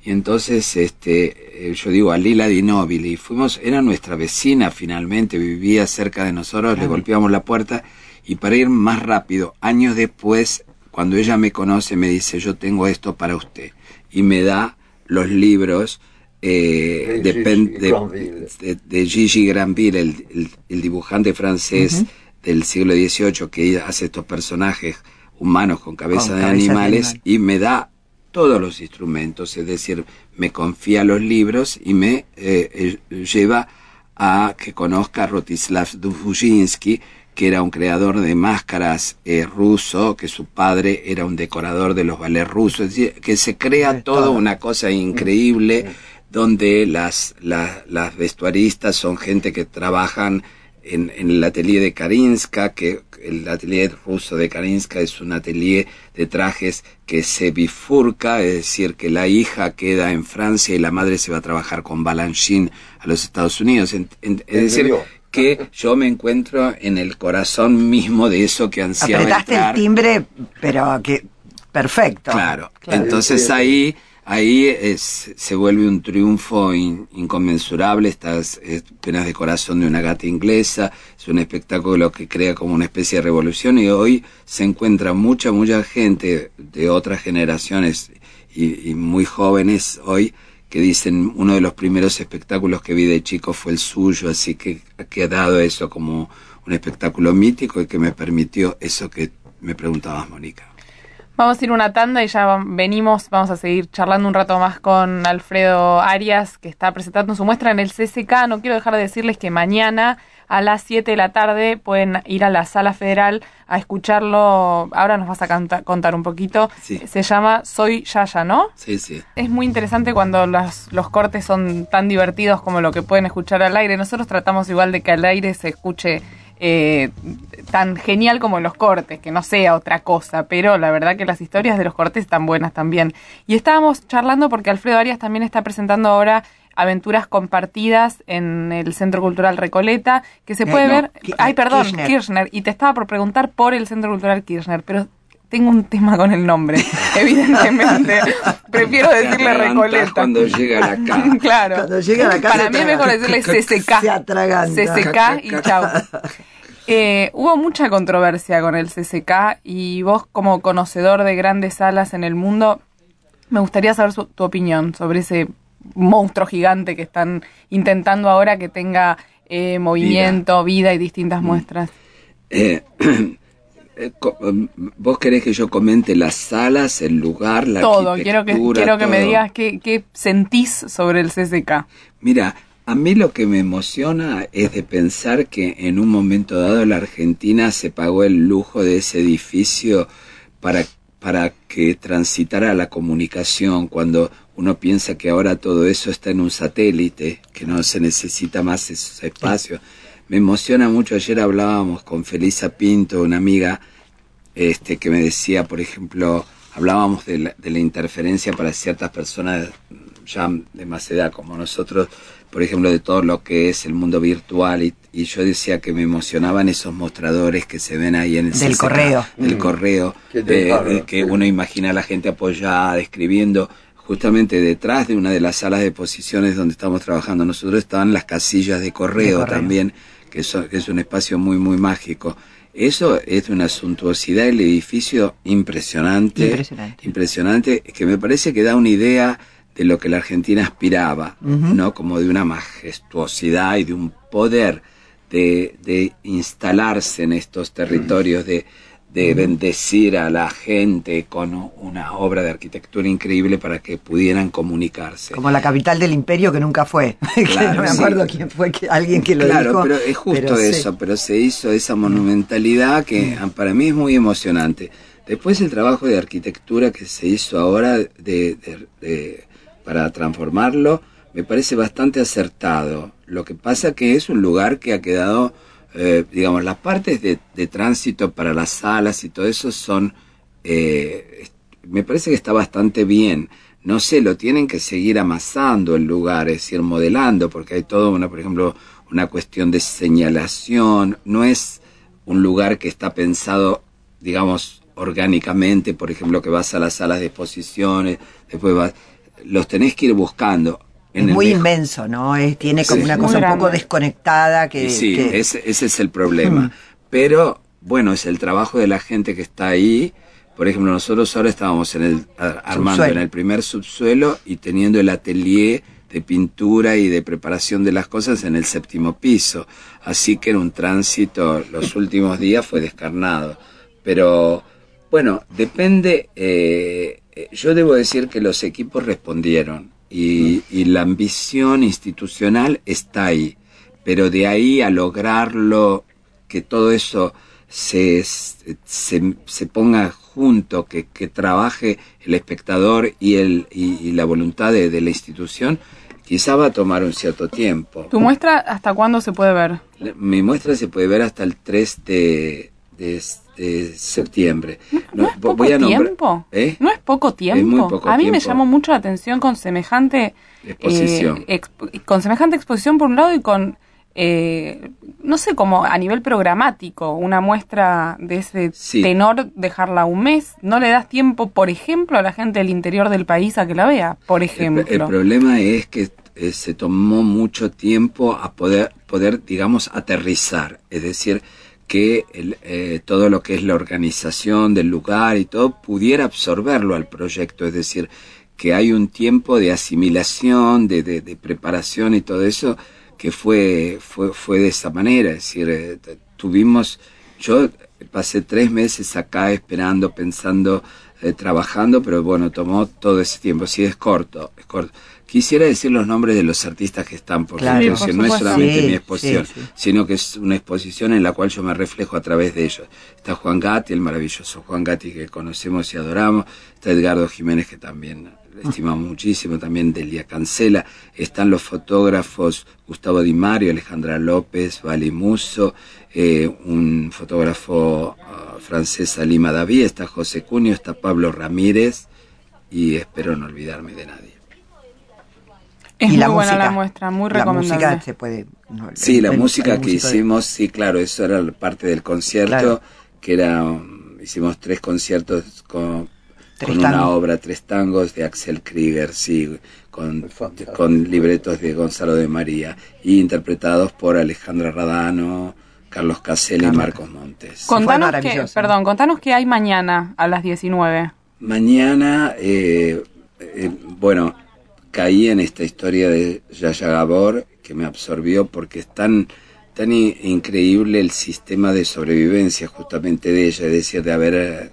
Y entonces este, eh, yo digo a Lila Di Nobili, fuimos, era nuestra vecina finalmente, vivía cerca de nosotros, le golpeamos la puerta y para ir más rápido, años después, cuando ella me conoce, me dice, yo tengo esto para usted. Y me da los libros eh, De Gigi de- Granville. de- de Gigi Granville, el, el- el dibujante francés del siglo XVIII que hace estos personajes humanos con cabeza Con de animales animal. y me da todos los instrumentos, es decir, me confía los libros y me eh, eh, lleva a que conozca a Rotislav Dubushinsky, que era un creador de máscaras eh, ruso, que su padre era un decorador de los ballets rusos, es decir, que se crea toda una cosa increíble donde las, las, las vestuaristas son gente que trabajan en, en el atelier de Karinska, que el atelier ruso de Karinska es un atelier de trajes que se bifurca, es decir, que la hija queda en Francia y la madre se va a trabajar con Balanchine a los Estados Unidos. En- en- es ¿En decir, que yo me encuentro en el corazón mismo de eso que ansiaba Apretaste entrar. el timbre, pero que perfecto. Claro. Claro. Entonces sí. ahí, ahí es, se vuelve un triunfo in- inconmensurable. Estas eh, penas de corazón de una gata inglesa. Es un espectáculo que crea como una especie de revolución y hoy se encuentra mucha, mucha gente de otras generaciones y, y muy jóvenes hoy que dicen uno de los primeros espectáculos que vi de chico fue el suyo, así que ha quedado eso como un espectáculo mítico y que me permitió eso que me preguntabas, Mónica. Vamos a ir una tanda y ya venimos, vamos a seguir charlando un rato más con Alfredo Arias, que está presentando su muestra en el CCK. No quiero dejar de decirles que mañana a las 7 de la tarde pueden ir a la Sala Federal a escucharlo. Ahora nos vas a canta- contar un poquito. Sí. Se llama Soy Yaya, ¿no? Sí, sí. Es muy interesante cuando los, los cortes son tan divertidos como lo que pueden escuchar al aire. Nosotros tratamos igual de que al aire se escuche eh, tan genial como los cortes, que no sea otra cosa, pero la verdad que las historias de los cortes están buenas también. Y estábamos charlando porque Alfredo Arias también está presentando ahora aventuras compartidas en el Centro Cultural Recoleta, que se Eh, puede no, ver... Ki- Ay, perdón, Kirchner. Kirchner. Y te estaba por preguntar por el Centro Cultural Kirchner, pero tengo un tema con el nombre, evidentemente. Prefiero decirle Recoleta. cuando llega la K. claro. Cuando llega a la casa Para mí es mejor decirle CCK. Se atraganta. CCK y chau. Eh, hubo mucha controversia con el CCK y vos como conocedor de grandes salas en el mundo, me gustaría saber su- tu opinión sobre ese monstruo gigante que están intentando ahora que tenga eh, movimiento, vida. y distintas Mm. muestras. Eh, eh, em, ¿Vos querés que yo comente las salas, el lugar, la todo, quiero que, arquitectura, quiero que me digas qué, qué sentís sobre el CCK. Mira, a mí lo que me emociona es de pensar que en un momento dado la Argentina se pagó el lujo de ese edificio para, para que transitara la comunicación, cuando uno piensa que ahora todo eso está en un satélite, que no se necesita más esos espacios. Me emociona mucho, ayer hablábamos con Felisa Pinto, una amiga, este que me decía, por ejemplo, hablábamos de la, de la interferencia para ciertas personas ya de más edad como nosotros, por ejemplo, de todo lo que es el mundo virtual y, y yo decía que me emocionaban esos mostradores que se ven ahí en el Del CCK, correo. del Mm. correo, de- que uno imagina a la gente apoyada, escribiendo. Justamente detrás de una de las salas de posiciones donde estamos trabajando nosotros estaban las casillas de correo, también, que, son- que es un espacio muy, muy mágico. Eso es de una suntuosidad el edificio impresionante, Impresionante. impresionante, que me parece que da una idea de lo que la Argentina aspiraba. ¿no? Como de una majestuosidad y de un poder de, de instalarse en estos territorios, de, de bendecir a la gente con una obra de arquitectura increíble para que pudieran comunicarse. Como la capital del imperio que nunca fue. Claro, no me sí. acuerdo quién fue, que, alguien que lo claro, dijo. pero es justo pero sí. eso, pero se hizo esa monumentalidad que ah, para mí es muy emocionante. Después el trabajo de arquitectura que se hizo ahora de, de- de- para transformarlo me parece bastante acertado. Lo que pasa que es un lugar que ha quedado, eh, digamos, las partes de, de tránsito para las salas y todo eso son, eh, me parece que está bastante bien. No sé, lo tienen que seguir amasando el lugar, es decir, modelando, porque hay todo una, por ejemplo, una cuestión de señalación. No es un lugar que está pensado, digamos, orgánicamente, por ejemplo, que vas a las salas de exposiciones, después vas, los tenés que ir buscando. Es En muy inmenso, ¿no? Es, tiene como Sí. una cosa un poco desconectada que... Sí, que- ese, ese es el problema. Pero, bueno, es el trabajo de la gente que está ahí. Por ejemplo, nosotros ahora estábamos en el, armando Subsuelo. en el primer subsuelo y teniendo el atelier de pintura y de preparación de las cosas en el séptimo piso. Así que en un tránsito los últimos días fue descarnado. Pero, bueno, depende. eh, eh, yo debo decir que los equipos respondieron y, y la ambición institucional está ahí. Pero de ahí a lograrlo, que todo eso se, se, se ponga junto, que, que trabaje el espectador y, el, y, y la voluntad de, de la institución, quizá va a tomar un cierto tiempo. ¿Tu muestra hasta cuándo se puede ver? Mi muestra se puede ver hasta el 3 de, de, de septiembre. ¿No, es vo- poco voy a nombrar- tiempo? ¿Eh? ¿No es poco tiempo? muy poco a mí me llamó mucho la atención con semejante Exposición. eh, exp- con semejante exposición por un lado y con eh, no sé como a nivel programático una muestra de ese Sí. tenor dejarla un mes no le das tiempo por ejemplo a la gente del interior del país a que la vea por El, ejemplo el problema es que eh, se tomó mucho tiempo a poder, poder digamos, aterrizar. Es decir, que el, eh, todo lo que es la organización del lugar y todo pudiera absorberlo al proyecto. Es decir, que hay un tiempo de asimilación, de, preparación y todo eso que fue, fue, fue de esa manera. Es decir, eh, tuvimos, yo pasé tres meses acá esperando, pensando, eh, trabajando, pero bueno, tomó todo ese tiempo. Sí, es corto, es corto. Quisiera decir los nombres de los artistas que están, Claro. Por decir, no es solamente Sí, mi exposición, sí, sí. sino que es una exposición en la cual yo me reflejo a través de ellos. Está Juan Gatti, el maravilloso Juan Gatti que conocemos y adoramos, está Edgardo Jiménez que también estimamos muchísimo, también Delia Cancela, están los fotógrafos Gustavo Di Mario, Alejandra López, Vali Muso, eh, un fotógrafo ah, francés Alima David, está José Cunio, está Pablo Ramírez y espero no olvidarme de nadie. Es y muy la buena música, la muestra muy La recomendable. música se puede... no, Sí, la música que de- hicimos, sí, claro, eso era la parte del concierto, Claro. que era, um, hicimos tres conciertos con, Tres con una obra, tres tangos de Axel Krieger, sí, con, con libretos de Gonzalo de María, y interpretados por Alejandra Radano, Carlos Casella y Marcos Montes. contanos que perdón contanos qué hay mañana a las 19 Mañana, eh, eh, bueno, caí en esta historia de Yaya Gabor que me absorbió porque es tan, tan increíble el sistema de sobrevivencia justamente de ella, es decir, de haber eh,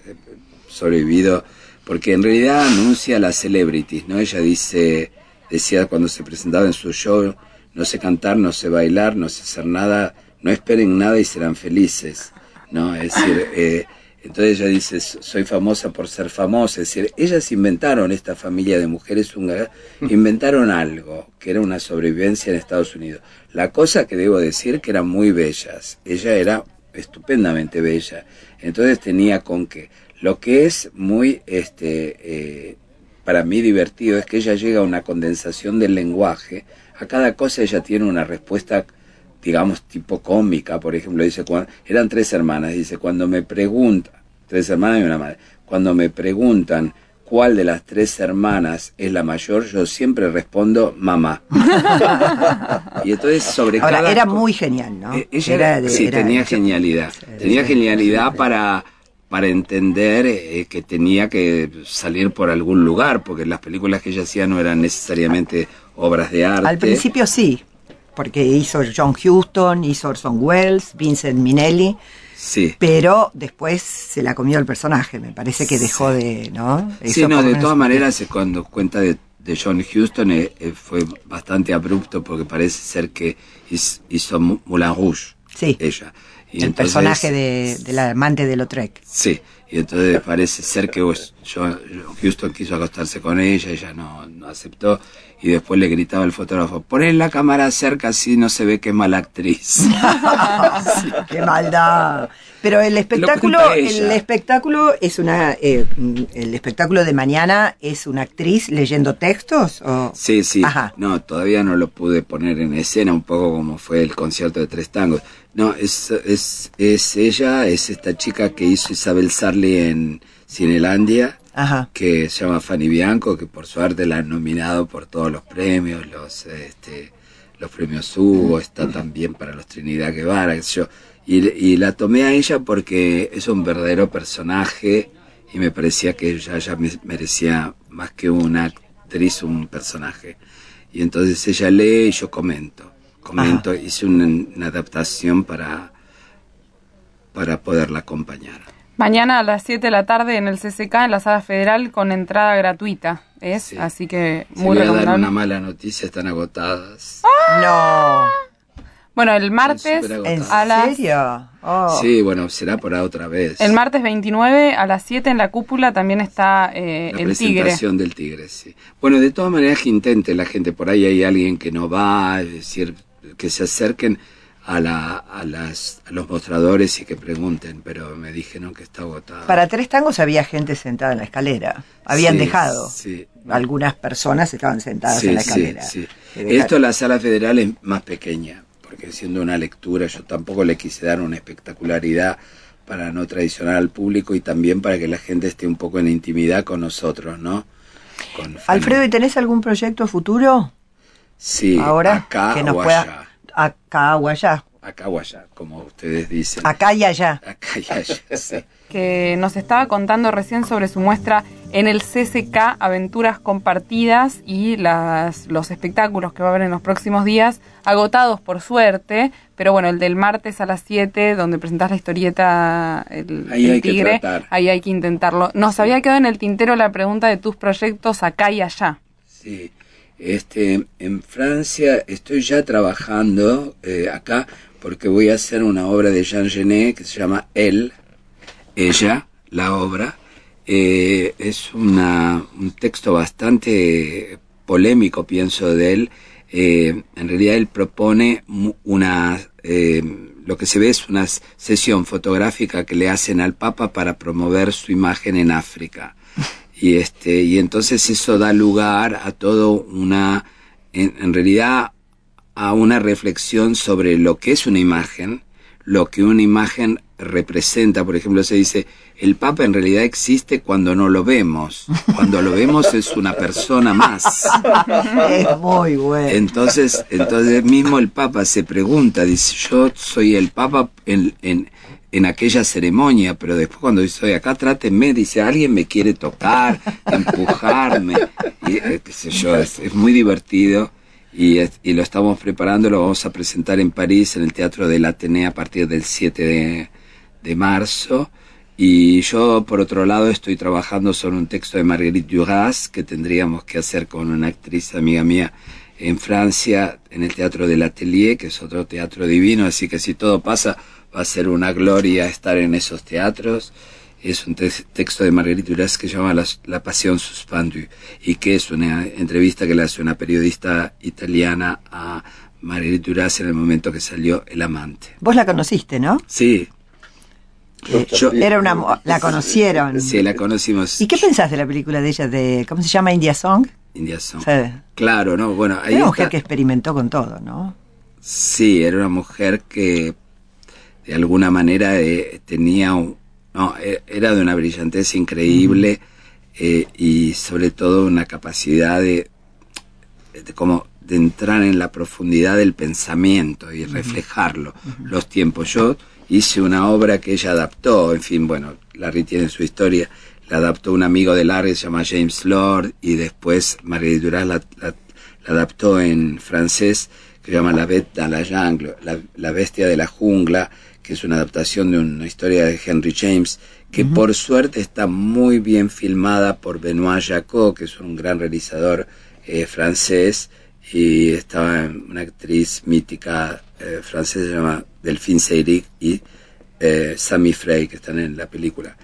sobrevivido, porque en realidad anuncia a las celebrities, ¿no? Ella dice, decía cuando se presentaba en su show, no sé cantar, no sé bailar, no sé hacer nada, no esperen nada y serán felices, ¿no? Es decir, eh, entonces ella dice, soy famosa por ser famosa. Es decir, ellas inventaron, esta familia de mujeres húngaras, inventaron algo, que era una sobrevivencia en Estados Unidos. La cosa que debo decir que eran muy bellas. Ella era estupendamente bella. Entonces tenía con que. Lo que es muy, este, eh, para mí divertido es que ella llega a una condensación del lenguaje. A cada cosa ella tiene una respuesta digamos, tipo cómica, por ejemplo, dice, cuando, eran tres hermanas, dice, cuando me preguntan, tres hermanas y una madre, cuando me preguntan cuál de las tres hermanas es la mayor, yo siempre respondo mamá. y entonces sobre Ahora, era muy genial, ¿no? Eh, ella era, sí, tenía genialidad. tenía genialidad para para entender eh, que tenía que salir por algún lugar, porque las películas que ella hacía no eran necesariamente obras de arte. Al principio sí, porque hizo John Huston, hizo Orson Welles, Vincent Minnelli. Sí. Pero después se la comió el personaje, me parece que dejó de, ¿no? sí, no, de todas maneras, cuando cuenta de, John Huston eh, eh, fue bastante abrupto porque parece ser que hizo, Moulin Rouge. Sí. Ella. Y el personaje de, la amante de Lautrec. Sí, y entonces parece ser que John Houston quiso acostarse con ella, ella no, no aceptó y después le gritaba el fotógrafo, ponen la cámara cerca así no se ve que es mala actriz. ¡Qué maldad! Pero el espectáculo, el espectáculo es una, eh, el espectáculo de mañana es una actriz leyendo textos. ¿o? Sí, sí. No, todavía no lo pude poner en escena, un poco como fue el concierto de tres tangos. No, es, es, es ella, es esta chica que hizo Isabel Sarli en Cinelandia que se llama Fanny Bianco, que por suerte la han nominado por todos los premios, los este, los premios Hugo, está también para los Trinidad Guevara, yo. Y, y, la tomé a ella porque es un verdadero personaje y me parecía que ella ya merecía más que una actriz, un personaje. Y entonces ella lee y yo comento. Comento, hice una, una adaptación para, para poderla acompañar. Mañana a las 7 de la tarde en el CCK, en la sala federal, con entrada gratuita. Es, así que muy si voy a dar una mala noticia, están agotadas. ¡Ah! No. Bueno, el martes ¿En serio? Oh. Sí, bueno, será por otra vez. El martes 29 a las 7 en la cúpula también está eh, el tigre. La presentación del tigre, sí. Bueno, de todas maneras que intente la gente, por ahí hay alguien que no va, es decir, que se acerquen a, la, a, las, a los mostradores y que pregunten, pero me dijeron que está agotado. Para tres tangos había gente sentada en la escalera. Habían dejado. Algunas personas estaban sentadas en la escalera. Esto, la sala federal es más pequeña, porque siendo una lectura, yo tampoco le quise dar una espectacularidad para no traicionar al público y también para que la gente esté un poco en intimidad con nosotros, ¿no? Alfredo, ¿y tenés algún proyecto futuro? Sí, ahora acá que nos pueda acá o allá. Acá o allá, como ustedes dicen. Acá y allá. Acá y allá, sí. Que nos estaba contando recién sobre su muestra en el CCK, Aventuras Compartidas y las, los espectáculos que va a haber en los próximos días, agotados por suerte, pero bueno, el del martes a las 7, donde presentás la historieta El, ahí Tigre, ahí hay que intentarlo. Nos había quedado en el tintero la pregunta de tus proyectos acá y allá. Sí, este, en Francia estoy ya trabajando eh, acá porque voy a hacer una obra de Jean Genet que se llama Elle, ella, la obra. Eh, es una, un texto bastante polémico, pienso, de él. Eh, en realidad él propone una, lo que se ve es una sesión fotográfica que le hacen al Papa para promover su imagen en África y este y entonces eso da lugar a todo una en, realidad a una reflexión sobre lo que es una imagen lo que una imagen representa. Por ejemplo se dice el Papa en realidad existe cuando no lo vemos. Cuando lo vemos es una persona más. Es muy bueno. Entonces entonces mismo el Papa se pregunta dice yo soy el Papa en, en en aquella ceremonia, pero después cuando estoy acá, trátenme, dice, alguien me quiere tocar, empujarme, y eh, qué sé yo, es, muy divertido y, lo estamos preparando, lo vamos a presentar en París, en el Teatro del Atenea a partir del 7 de, de marzo. Y yo, por otro lado, estoy trabajando sobre un texto de Marguerite Duras que tendríamos que hacer con una actriz amiga mía en Francia, en el Teatro del Atelier, que es otro teatro divino, así que si todo pasa, va a ser una gloria estar en esos teatros. Es un texto de Marguerite Duras que se llama La, Pasión Suspendue y que es una entrevista que le hace una periodista italiana a Marguerite Duras en el momento que salió El Amante. Vos la conociste, ¿no? Sí, yo, era una, la conocieron. Sí, la conocimos. ¿Y qué pensás de la película de ella de cómo se llama India Song? India Song. Claro, no, bueno, ahí era una mujer que experimentó con todo, ¿no? Sí, era una mujer que de alguna manera eh, tenía un, no, e, era de una brillantez increíble eh, y sobre todo una capacidad de, de como de entrar en la profundidad del pensamiento y reflejarlo, los tiempos. Yo hice una obra que ella adaptó, en fin, bueno, Larry tiene su historia, la adaptó un amigo de Larry, se llama James Lord, y después Marguerite Duras la, adaptó en francés, que se llama La Bête dans la jungle, la, bestia de la jungla, que es una adaptación de una historia de Henry James, que por suerte está muy bien filmada por Benoit Jacot, que es un gran realizador eh, francés, y estaba una actriz mítica eh, francesa se llama Delphine Seyrig y eh, Sammy Frey que están en la película.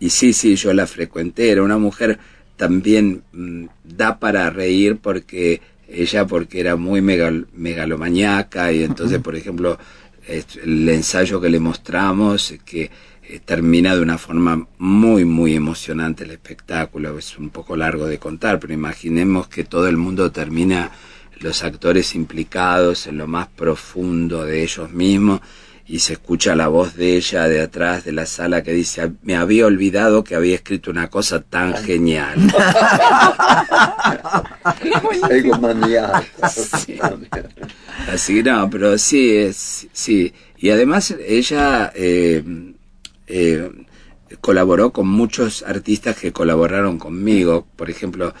Y sí, sí, yo la frecuenté, era una mujer también mm, da para reír porque ella porque era muy megal, megalomaníaca y entonces, por ejemplo, el ensayo que le mostramos que eh, termina de una forma muy, muy emocionante el espectáculo. Es un poco largo de contar, pero imaginemos que todo el mundo termina los actores implicados en lo más profundo de ellos mismos y se escucha la voz de ella de atrás de la sala que dice, me había olvidado que había escrito una cosa tan genial. Así no, pero sí, es, sí. Y además ella eh, eh, colaboró con muchos artistas que colaboraron conmigo. Por ejemplo,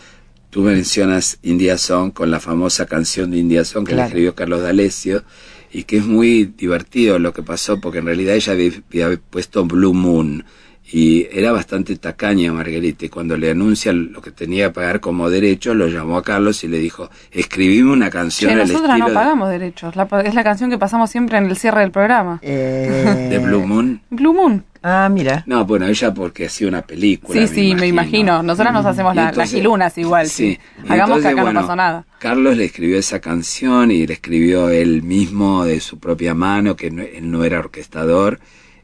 Tú mencionas India Song con la famosa canción de India Song que le escribió Carlos D'Alessio y que es muy divertido lo que pasó porque en realidad ella había, puesto Blue Moon y era bastante tacaña Margarita y cuando le anuncia lo que tenía que pagar como derecho lo llamó a Carlos y le dijo escribime una canción nosotros no pagamos derechos es la canción que pasamos siempre en el cierre del programa eh, de Blue Moon Blue Moon Ah, mira. No, bueno, ella porque hacía una película. Sí, sí, me imagino. Nosotras nos hacemos las gilunas igual. Sí. Hagamos que acá no pasó nada. Carlos le escribió esa canción y le escribió él mismo de su propia mano, que él no era orquestador,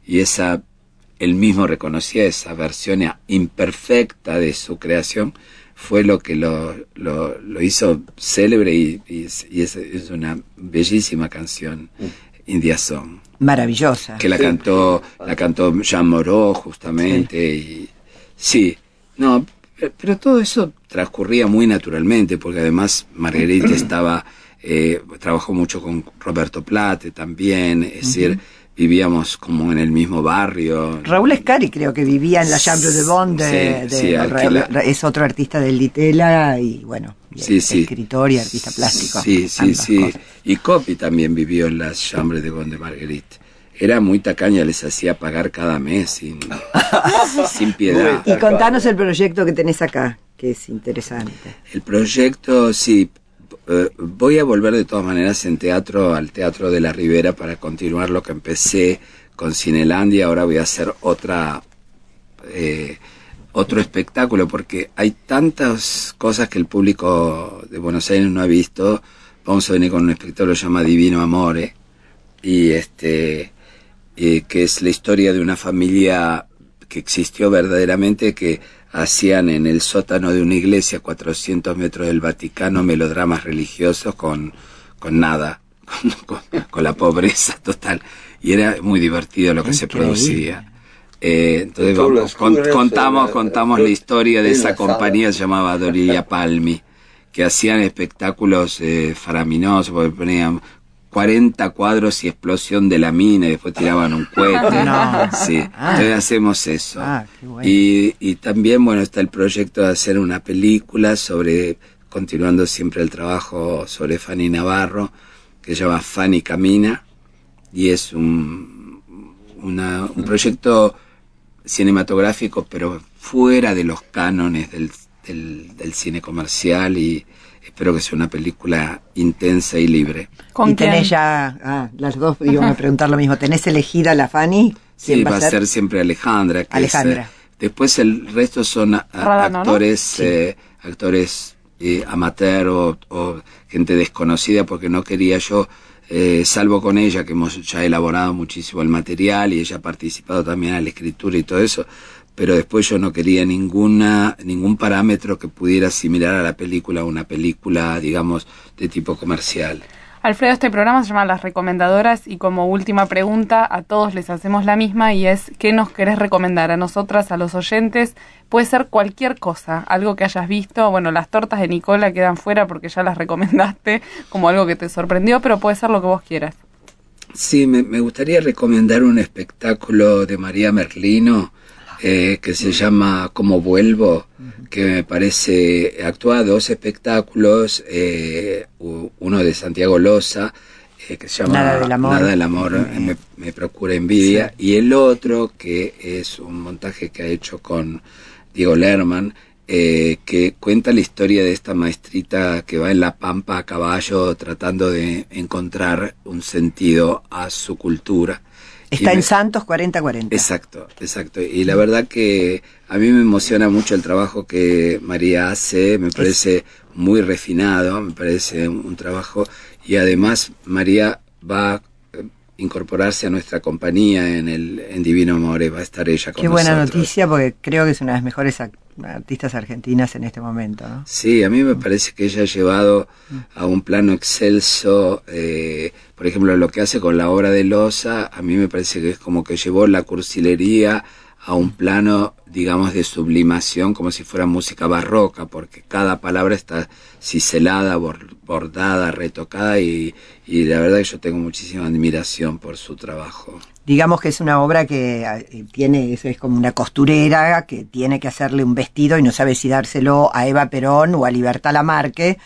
y esa, él mismo reconocía esa versión imperfecta de su creación, fue lo que lo, lo, lo hizo célebre y, y, es, es, una bellísima canción, mm. India Song maravillosa. Que la cantó, la cantó Jean Moreau justamente y sí, no, pero todo eso transcurría muy naturalmente porque además Marguerite estaba eh, trabajó mucho con Roberto Plate también, es decir, vivíamos como en el mismo barrio. Raúl Escari creo que vivía en la Chambre de Bond, es otro artista del Litela y bueno, escritor y artista plástico. Sí, sí, sí. Y Copy también vivió en las Chambre de Bond de Marguerite. Era muy tacaña, les hacía pagar cada mes sin, sin piedad. Y contanos el proyecto que tenés acá, que es interesante. El proyecto, sí, eh, voy a volver de todas maneras en teatro al Teatro de la Ribera para continuar lo que empecé con Cinelandia. Ahora voy a hacer otra eh, otro espectáculo porque hay tantas cosas que el público de Buenos Aires no ha visto. Vamos a venir con un espectáculo que se llama Divino Amore y este que es la historia de una familia que existió verdaderamente que hacían en el sótano de una iglesia a 400 metros del Vaticano melodramas religiosos con, con nada, con, la pobreza total. Y era muy divertido lo que se producía. Eh, entonces contamos, contamos la historia de esa compañía se llamaba Dorilla Palmi, que hacían espectáculos eh, faraminosos, porque ponían 40 cuadros y explosión de la mina y después tiraban un cohete. No. Sí, Ah. entonces hacemos eso. Ah, qué bueno. y, y también, bueno, está el proyecto de hacer una película sobre, continuando siempre el trabajo sobre Fanny Navarro, que se llama Fanny Camina, y es un, una- un proyecto cinematográfico, pero fuera de los cánones del, del, del cine comercial y espero que sea una película intensa y libre. ¿Con y tenés quién? ya, ah, las dos íbamos a preguntar lo mismo. ¿Tenés elegida la Fanny? Sí, ¿Quién va a ser siempre Alejandra. que Alejandra. es, eh, después el resto son a- a- Radano, ¿no? actores, eh, actores eh, amateur o, o gente desconocida porque no quería yo, eh, salvo con ella que hemos ya elaborado muchísimo el material y ella ha participado también a la escritura y todo eso, pero después yo no quería ninguna ningún parámetro que pudiera asimilar a la película una película, digamos, de tipo comercial. Alfredo, este programa se llama Las Recomendadoras y como última pregunta a todos les hacemos la misma y es ¿qué nos querés recomendar a nosotras, a los oyentes? Puede ser cualquier cosa, algo que hayas visto, bueno, las tortas de Nicola quedan fuera porque ya las recomendaste como algo que te sorprendió, pero puede ser lo que vos quieras. Sí, me, me gustaría recomendar un espectáculo de María Merlino eh, que se llama Como Vuelvo, que me parece, actúa dos espectáculos, eh, uno de Santiago Loza, eh, que se llama Nada del amor. Nada del amor, eh, me, me procura envidia, y el otro que es un montaje que ha hecho con Diego Lerman, eh, que cuenta la historia de esta maestrita que va en la pampa a caballo tratando de encontrar un sentido a su cultura. Está Y en me- Santos 4040. Exacto, exacto. Y la verdad que a mí me emociona mucho el trabajo que María hace, me parece muy refinado, me parece un, un trabajo y además María va incorporarse a nuestra compañía en el en Divino Amore, va a estar ella con Qué buena nosotros. noticia porque creo que es una de las mejores artistas argentinas en este momento. ¿no? Sí, a mí me parece que ella ha llevado a un plano excelso, eh, por ejemplo, lo que hace con la obra de Loza, a mí me parece que es como que llevó la cursilería a un plano, digamos, de sublimación, como si fuera música barroca, porque cada palabra está ciselada, bor- bordada, retocada, y, y la verdad que yo tengo muchísima admiración por su trabajo. Digamos que es una obra que eh, tiene, es, es como una costurera que tiene que hacerle un vestido y no sabe si dárselo a Eva Perón o a Libertad Lamarque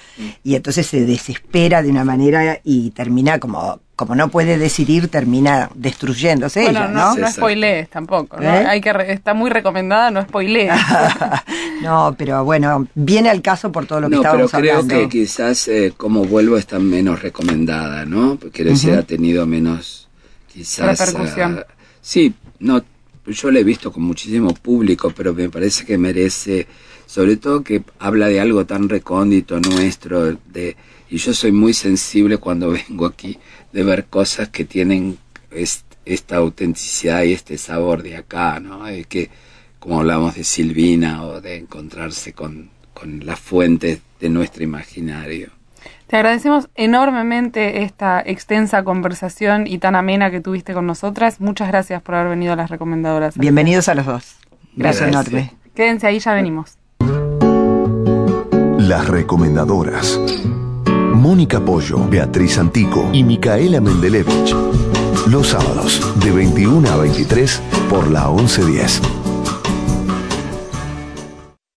y entonces se desespera de una manera y termina como, como no puede decidir, termina destruyéndose bueno, ella, no, ¿no? no spoilees tampoco, ¿no? ¿Eh? Hay que re- está muy recomendada, no spoilees. no, pero bueno, viene al caso por todo lo que No, pero estábamos creo hablando. que quizás eh, como vuelvo está menos recomendada, ¿no? Quiero decir, Ujú. ha tenido menos quizás... Repercusión. ah, sí, no, yo la he visto con muchísimo público, pero me parece que merece, sobre todo que habla de algo tan recóndito nuestro, de y yo soy muy sensible cuando vengo aquí de ver cosas que tienen es- esta autenticidad y este sabor de acá, ¿no? Eh, que como hablamos de Silvina o de encontrarse con, con las fuentes de nuestro imaginario. Te agradecemos enormemente esta extensa conversación y tan amena que tuviste con nosotras. Muchas gracias por haber venido a las recomendadoras. Bienvenidos a los dos. Gracias Gracias. enorme. Quédense ahí, ya venimos. Las recomendadoras. Mónica Pollo, Beatriz Antico y Micaela Mendelevich. Los sábados de 21 a 23 por la 1110.